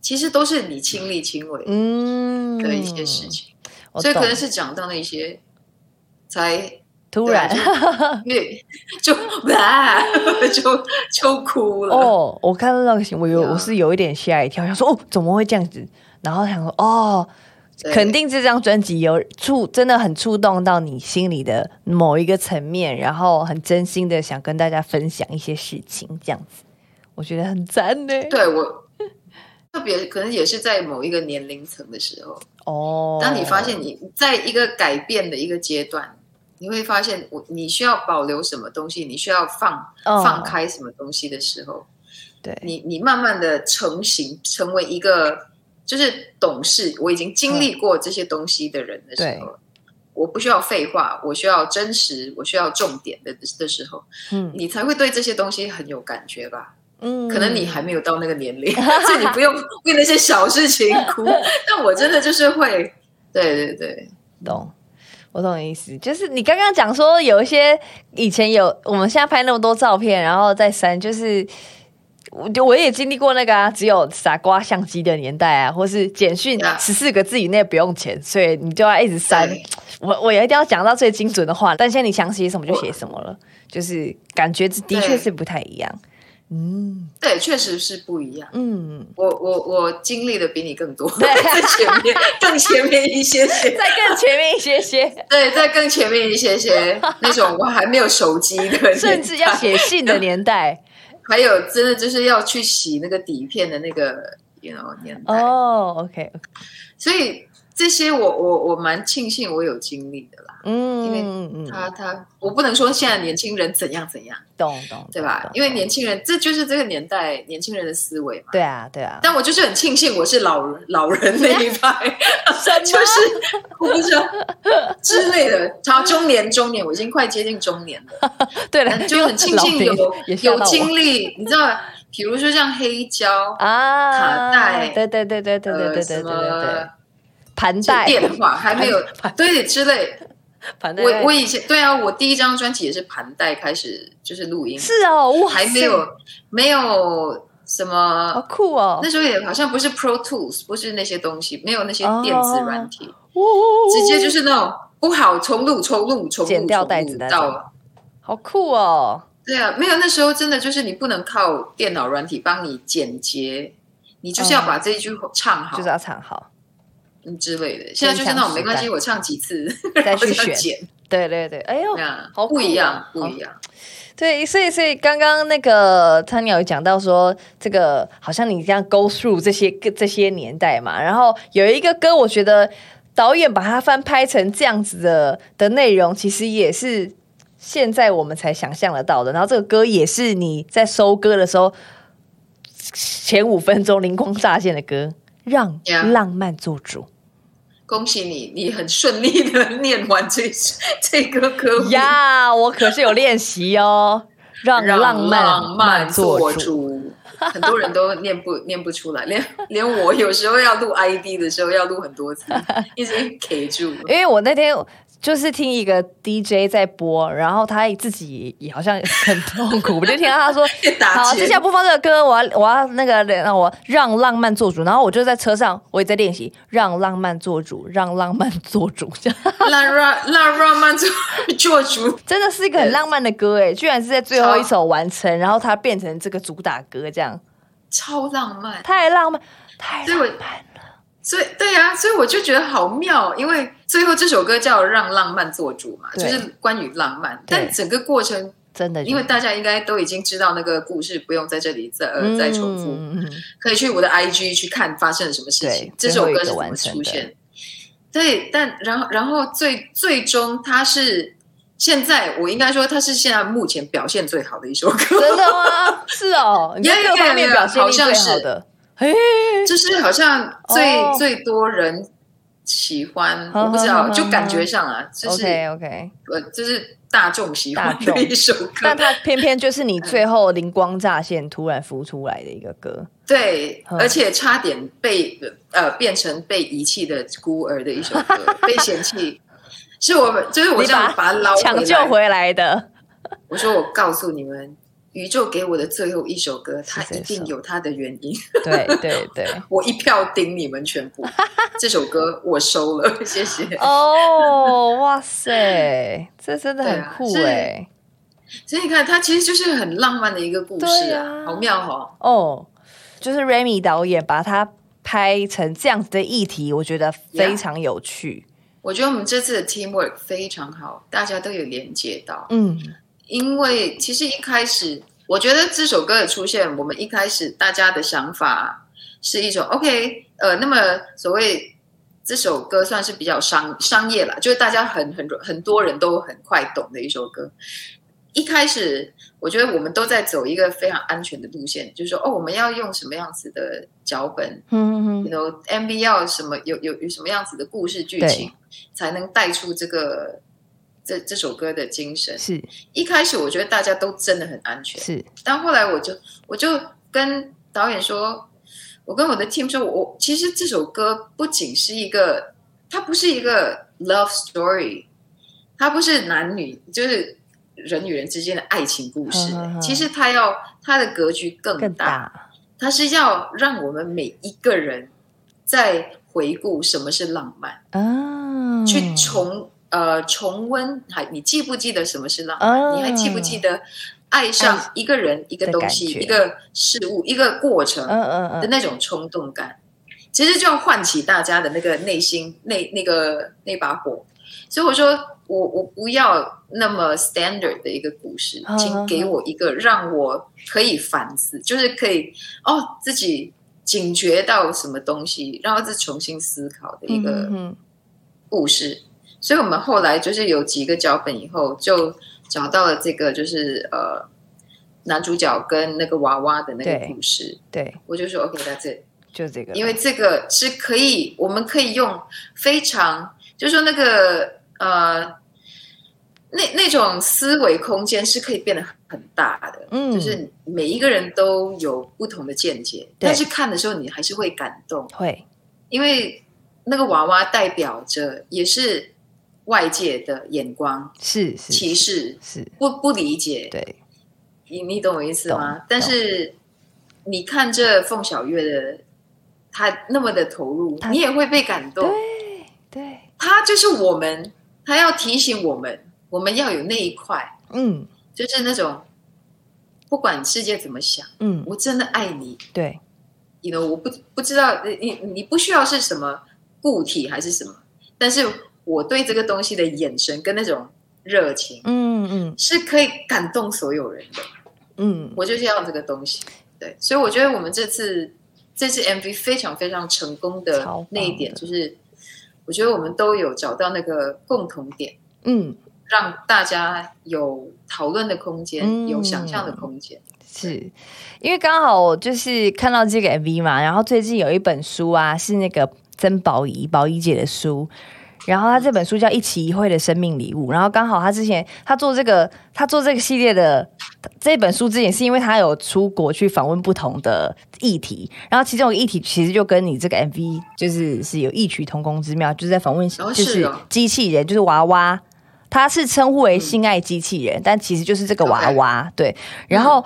其实都是你亲力亲为嗯的一些事，情，所以可能是讲到那些才突然就 哇就就哭了。哦，我看到那个我有呀我是有一点吓一跳，想说哦，怎么会这样子？然后想说哦，对肯定这张专辑有触，真的很触动到你心里的某一个层面，然后很真心的想跟大家分享一些事情，这样子，我觉得很赞呢。对我特别可能也是在某一个年龄层的时候，哦，当你发现你在一个改变的一个阶段，你会发现我你需要保留什么东西，你需要放、哦放开什么东西的时候，对，你你慢慢的成型，成为一个就是懂事，我已经经历过这些东西的人的时候。我不需要废话，我需要真实，我需要重点的的时候，嗯你才会对这些东西很有感觉吧？嗯可能你还没有到那个年龄，所以你不用为那些小事情哭。但我真的就是会，对对对，懂。我懂你意思，就是你刚刚讲说有一些以前有，我们现在拍那么多照片，然后再删，就是我我也经历过那个啊，只有傻瓜相机的年代啊，或是简讯十四个字以内不用钱，所以你就要一直删。我我也一定要讲到最精准的话，但现在你想写什么就写什么了，就是感觉的确是不太一样。嗯对，确实是不一样。嗯，我我我经历的比你更多，对在前面更前面一些些，再更前面一些些，对，在更前面一些些那种我还没有手机的，甚至要写信的年代。还有真的就是要去洗那个底片的那个，you know 年代。哦，OK，所以这些我我我蛮庆幸我有经历的啦。嗯因为他他，我不能说现在年轻人怎样怎样，懂懂，对吧？因为年轻人这就是这个年代年轻人的思维嘛。对啊对啊，但我就是很庆幸我是老人老人那一 派，就是我不知道之类的。他中年中年，我已经快接近中年了，对了，就很庆幸有有经历，你知道，比如说像黑胶、啊卡带对对对对对对对呃对对对，盘带。电话还没有 对之类。盘带，我我以前对啊，我第一张专辑也是盘带开始就是录音，是哦，哇，还没有没有什么好。酷哦，那时候也好像不是 Pro Tools，不是那些东西，没有那些电子软体，哦直接就是那种不好重录、重录、重录、剪掉带子那种。到。好酷哦，对啊，没有那时候真的就是你不能靠电脑软体帮你剪接，你就是要把这一句唱好，就是要唱好，嗯之类的。现在就是那种没关系，我唱几次再去选，对对对，哎呦好不一样，不一样。对，所以所以刚刚那个汤鸟有讲到说，这个好像你这样 go through 这些这些年代嘛，然后有一个歌，我觉得导演把它翻拍成这样子的的内容，其实也是现在我们才想象得到的。然后这个歌也是你在收歌的时候前五分钟灵光乍现的歌，让浪漫做主恭喜你，你很顺利的念完这 这个歌名呀我可是有练习哦，让让浪漫做主。做主。很多人都念不 念不出来，连连我有时候要录 ID 的时候要录很多次，一直 K 住。因为我那天就是听一个 DJ 在播，然后他自己也好像很痛苦，我就听到他说：“ 好，接下来播放这个歌，我要我要那个让我让浪漫做主。”然后我就在车上，我也在练习让浪漫做主，让浪漫做主，这样让让让浪漫做做主，真 的是一个很浪漫的歌诶，居然是在最后一首完成，然后它变成这个主打歌，这样超浪漫。太浪漫，太浪漫了。所以对呀、所以我就觉得好妙，因为最后这首歌叫《让浪漫做主》嘛，就是关于浪漫，对但整个过程，真的，因为大家应该都已经知道那个故事，不用在这里再呃再重复。可以去我的 IG 去看发生了什么事情，这首歌是怎么出现。对，但然后然后最最终它是现在我应该说它是现在目前表现最好的一首歌，真的吗？是哦，你在各方面表现力最好的，嘿，就是好像最、哦。最多人喜欢，呵我不知道，就感觉上啊，就是 OK 呃，就是大众喜欢的一首歌。但它偏偏就是你最后灵光乍现突然浮出来的一个歌。对，嗯而且差点被呃变成被遗弃的孤儿的一首歌，被嫌弃。是我们，就是我你这样把它捞抢救回来的，我说我告诉你们，宇宙给我的最后一首歌，它一定有它的原因。对 对对。我一票顶你们全部，这首歌我收了，谢谢。哦，哇塞，这真的很酷是哎、所以你看，它其实就是很浪漫的一个故事啊，啊好妙哦。哦，就是 Remy 导演把它拍成这样子的议题，我觉得非常有趣。我觉得我们这次的 teamwork 非常好，大家都有连接到。嗯，因为其实一开始，我觉得这首歌的出现，我们一开始大家的想法是一种 OK，呃，那么所谓这首歌算是比较商商业啦，就是大家很很很多人都很快懂的一首歌。一开始，我觉得我们都在走一个非常安全的路线，就是说，哦，我们要用什么样子的脚本，嗯 you know MV 要什么有有有什么样子的故事剧情，才能带出这个这这首歌的精神。是。一开始我觉得大家都真的很安全，是，但后来我就我就跟导演说，我跟我的 team 说，我其实这首歌不仅是一个，它不是一个 love story，它不是男女就是人与人之间的爱情故事，其实它要它的格局更更大，它是要让我们每一个人在回顾什么是浪漫，啊，去重呃重温，还你记不记得什么是浪漫？啊你还记不记得爱上一个人、一个东西、一个事物、一个过程嗯嗯嗯，的那种冲动感？其实就要唤起大家的那个内心那那个那把火。所以我说，我我不要那么 standard 的一个故事，嗯请给我一个让我可以反思，就是可以哦自己警觉到什么东西，然后再重新思考的一个故事。所以我们后来就是有几个脚本以后，就找到了这个就是呃男主角跟那个娃娃的那个故事。对，我就说 OK，that's it。就这个，因为这个是可以，我们可以用非常，就是说那个呃，那那种思维空间是可以变得很大的，嗯就是每一个人都有不同的见解，但是看的时候你还是会感动，会因为那个娃娃代表着也是外界的眼光、是是歧视、是，不不理解，对，你你懂我意思吗？但是你看这凤小月的，他那么的投入，你也会被感动。对对，他就是我们，他要提醒我们，我们要有那一块，嗯。就是那种不管世界怎么想，嗯，我真的爱你。对，你 you know, 我不不知道你你你不需要是什么固体还是什么，但是我对这个东西的眼神跟那种热情嗯嗯是可以感动所有人的。嗯，我就是要这个东西。对，所以我觉得我们这次这次 MV 非常非常成功的那一点，就是我觉得我们都有找到那个共同点，嗯。让大家有讨论的空间，嗯有想象的空间。是因为刚好就是看到这个 MV 嘛，然后最近有一本书啊，是那个曾宝仪宝仪姐的书，然后他这本书叫《一期一会的生命礼物》，然后刚好他之前他做这个他做这个系列的这本书之前，是因为他有出国去访问不同的议题，然后其中有个议题其实就跟你这个 MV 就是是有异曲同工之妙，就是在访问哦就是机器人，就是娃娃。他是称呼为性爱机器人，但其实就是这个娃娃。对，然后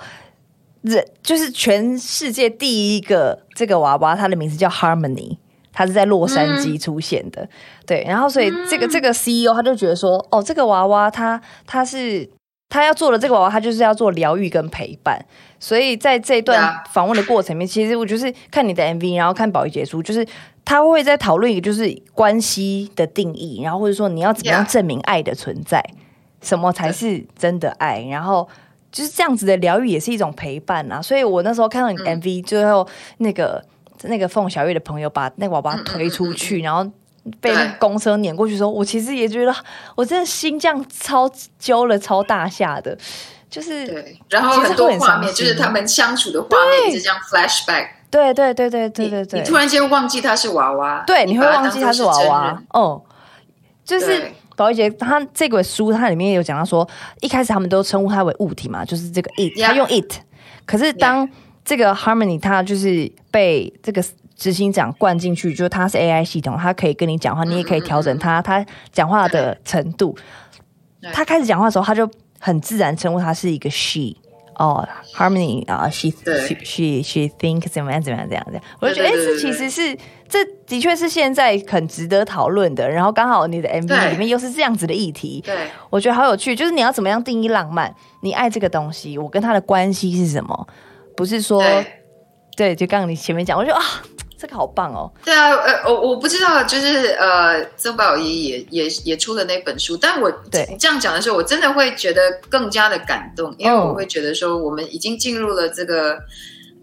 这就是全世界第一个这个娃娃，它的名字叫 Harmony，它是在洛杉矶出现的。对，然后所以这个这个 CEO 他就觉得说，哦，这个娃娃他他是他要做的这个娃娃，他就是要做疗愈跟陪伴。所以在这一段访问的过程里面，其实我就是看你的 MV，然后看保仪姐书，就是他会在讨论一个就是关系的定义，然后或者说你要怎么样证明爱的存在，什么才是真的爱，然后。就是这样子的疗愈也是一种陪伴啊，所以我那时候看到你 MV，最后那个那个凤小岳的朋友把那个娃娃推出去，然后被那个公车碾过去的时候，我其实也觉得我真的心这样超揪了超大下的，就是对，然后很多画面就是他们相处的画面，直这样 flashback，对。对对对对对对，你突然间忘记他是娃娃，对，你会忘记他是娃娃。哦，就是宝玉姐，她这本书它里面有讲到说，一开始他们都称呼他为物体嘛，就是这个 it，他用 it。可是当这个 Harmony 它就是被这个执行长灌进去，就是它是 AI 系统，它可以跟你讲话，你也可以调整它，它讲话的程度。他开始讲话的时候，他就很自然称呼他是一个 she。哦，Harmony 啊，she she she think 怎么样怎么样怎样怎样，我就觉得哎，这其实是这的确是现在很值得讨论的。然后刚好你的 MV 里面又是这样子的议题，对，我觉得好有趣。就是你要怎么样定义浪漫？你爱这个东西，我跟他的关系是什么？不是说对，就刚刚你前面讲，我觉得啊。这个好棒哦！对啊，呃，我我不知道，就是呃，曾宝仪也也也出了那本书，但我对这样讲的时候，我真的会觉得更加的感动，因为我会觉得说，我们已经进入了这个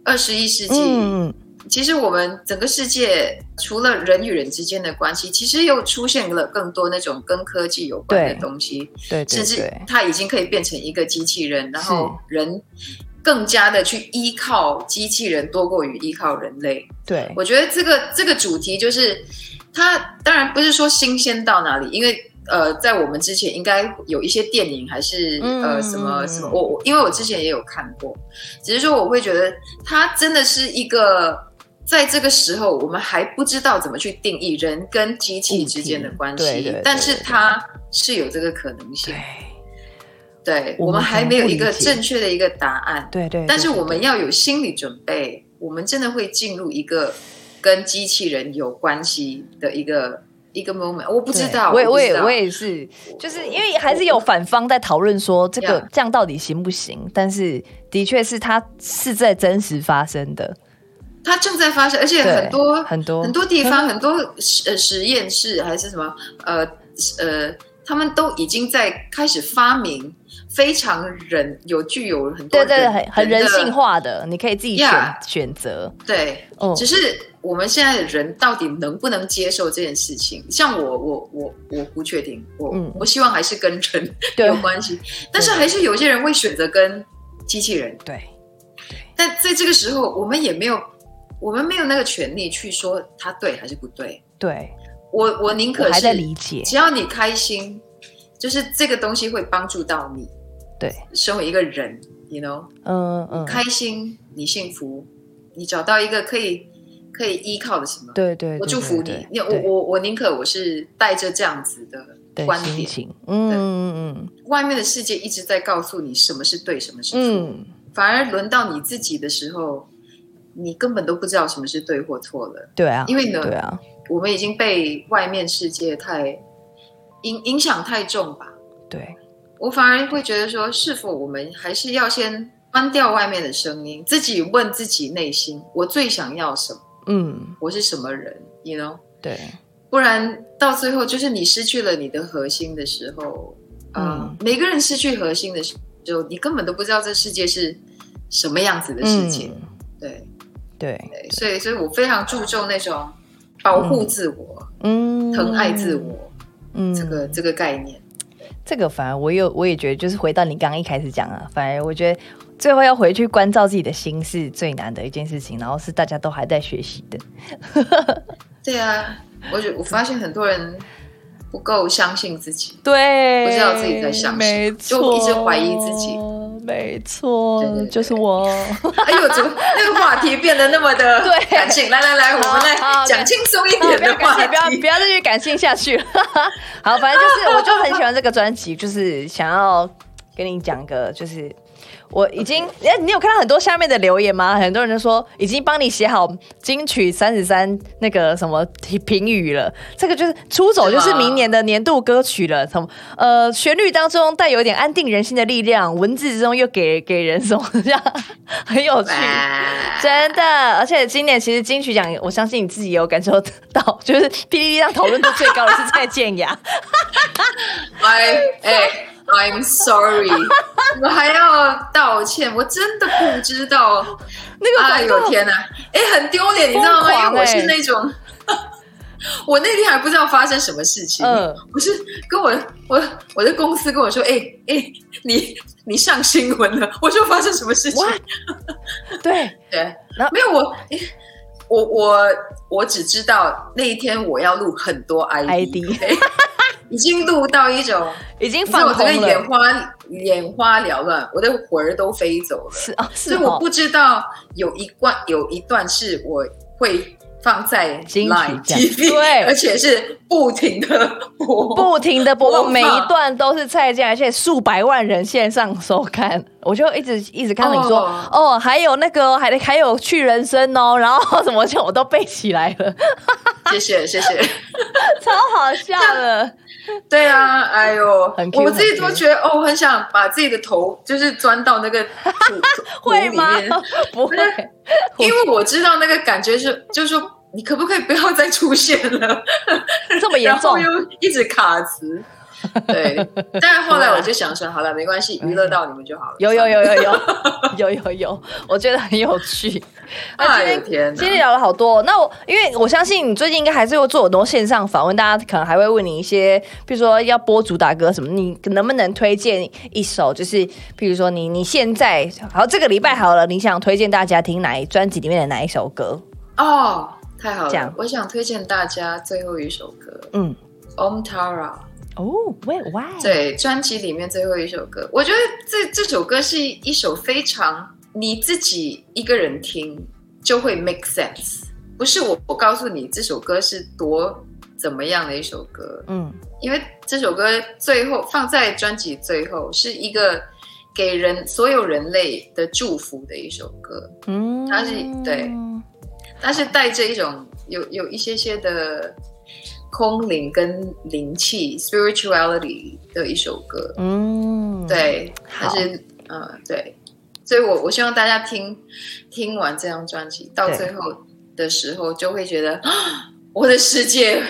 二十一世纪。嗯，其实我们整个世界除了人与人之间的关系，其实又出现了更多那种跟科技有关的东西。对，甚至它已经可以变成一个机器人，然后人。更加的去依靠机器人多过于依靠人类。对，我觉得这个这个主题就是它当然不是说新鲜到哪里，因为呃，在我们之前应该有一些电影还是呃什么什么，我我因为我之前也有看过，只是说我会觉得它真的是一个在这个时候我们还不知道怎么去定义人跟机器之间的关系，但是它是有这个可能性。对我们还没有一个正确的一个答案，对对，但是我们要有心理准备，我们真的会进入一个跟机器人有关系的一个一个 moment。我不知道，我也我也我也是，就是因为还是有反方在讨论说这个这样到底行不行？但是的确是它是在真实发生的，它正在发生，而且很多很多很多地方很多实实验室还是什么呃呃，他们都已经在开始发明。非常人有具有很多对对很很人性化的，你可以自己选选择。对，只是我们现在的人到底能不能接受这件事情？像我，我我我不确定。我我希望还是跟人 有关系，但是还是有些人会选择跟机器人。对，但在这个时候，我们也没有，我们没有那个权利去说他对还是不对。对，我我宁可还在理解，只要你开心，就是这个东西会帮助到你。对，身为一个人，you know，嗯嗯，开心，你幸福，你找到一个可以可以依靠的什么？对对，我祝福你。你我我我宁可我是带着这样子的观点，嗯嗯嗯，外面的世界一直在告诉你什么是对，什么是错，反而轮到你自己的时候，你根本都不知道什么是对或错了。对啊，因为呢，对啊，我们已经被外面世界太影影响太重吧？对。我反而会觉得说，是否我们还是要先关掉外面的声音，自己问自己内心，我最想要什么？嗯，我是什么人？You know？对，不然到最后就是你失去了你的核心的时候，嗯，每个人失去核心的时候，你根本都不知道这世界是什么样子的世界。对，对，所以，所以我非常注重那种保护自我，嗯，疼爱自我，嗯，这个这个概念。这个反而我有，我也觉得，就是回到你刚刚一开始讲啊，反而我觉得最后要回去关照自己的心是最难的一件事情，然后是大家都还在学习的。对啊，我觉我发现很多人不够相信自己，对，不知道自己在想什么，就一直怀疑自己。没错，就是我。哎呦，怎么那个话题变得那么的 感性？来来来，我们来讲轻松一点的话题，不要不要再去感性下去了。好，反正就是，我就很喜欢这个专辑，就是想要跟你讲个，就是。我已经哎，你有看到很多下面的留言吗？很多人都说已经帮你写好金曲三十三那个什么评语了。这个就是出走，就是明年的年度歌曲了。从呃旋律当中带有一点安定人心的力量，文字之中又给给人什么 这样很有趣，真的。而且今年其实金曲奖，我相信你自己有感受到，就是 PPT 上讨论度最高的是蔡健雅。哎 哎。I'm sorry，我还要道歉，我真的不知道。那个，哎呦天哪，哎，很丢脸，你知道吗？因为我是那种，我那天还不知道发生什么事情，嗯我是跟我我我的公司跟我说，哎、哎、你你上新闻了，我说发生什么事情？对，对，没有我。诶我我我只知道那一天我要录很多 ID，, 已经录到一种，已经放空整个眼。花眼花缭乱，我的魂儿都飞走了。是啊，是哦，所以我不知道有一段有一段是我会放在 Line TV，对而且是不停的播。不停的播每一段都是蔡健，而且数百万人线上收看，我就一直一直看到你说，哦哦还有那个还还有去人生哦，然后什么 就我都背起来了，谢谢谢谢。超好笑的。对啊，哎呦我自己都觉得哦，很想把自己的头就是钻到那个土土会吗里面，？不会，因为我知道那个感觉是，就是说你可不可以不要再出现了？这么严重然后？又一直卡词。对，但是后来我就想说，好了，没关系，娱乐到你们就好了。有有有有有有 有有，我觉得很有趣。那 今天哎天今天聊了好多，那我因为我相信你最近应该还是会做很多线上访问，大家可能还会问你一些，比如说要播主打歌什么，你能不能推荐一首？就是比如说你你现在好这个礼拜好了，你想推荐大家听哪一专辑里面的哪一首歌？哦，太好了！我想推荐大家最后一首歌嗯，《Om Tara》。哦喂 why？对，专辑里面最后一首歌，我觉得这这首歌是一首非常你自己一个人听就会 make sense，不是我我告诉你这首歌是多怎么样的一首歌，嗯。因为这首歌最后放在专辑最后是一个给人所有人类的祝福的一首歌，嗯，它是对。但是带着一种有有一些些的空灵跟灵气 spirituality 的一首歌。嗯，对，好但是嗯、呃对，所以我我希望大家听听完这张专辑，到最后的时候就会觉得，啊我的世界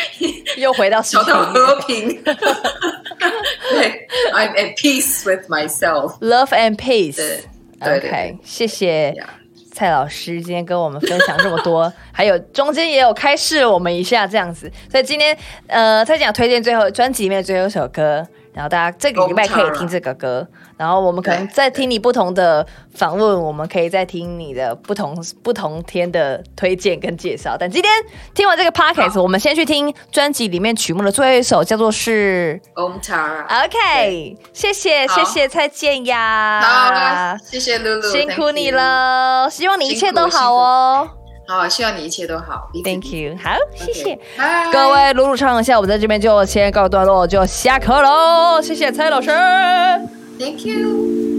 又回到世找到界里面和平。对，I'm at peace with myself。Love and Peace。对对对 OK，谢谢呀蔡老师今天跟我们分享这么多，还有中间也有开示我们一下这样子，所以今天呃蔡讲推荐最后专辑里面最后一首歌，然后大家这个礼拜可以听这个歌，然后我们可能对再听你不同的访问，我们可以再听你的不同不同天的推荐跟介绍。但今天听完这个 podcast，我们先去听专辑里面曲目的最后一首，叫做是 Om Tara。OK，谢谢好谢谢蔡健雅，好，谢谢露露，辛苦你。了，希望你一切都好哦。好，希望你一切都好。Thank you，好，谢谢各位鲁鲁唱一下，我们在这边就先告一段落，就下课喽。谢谢蔡老师。Thank you.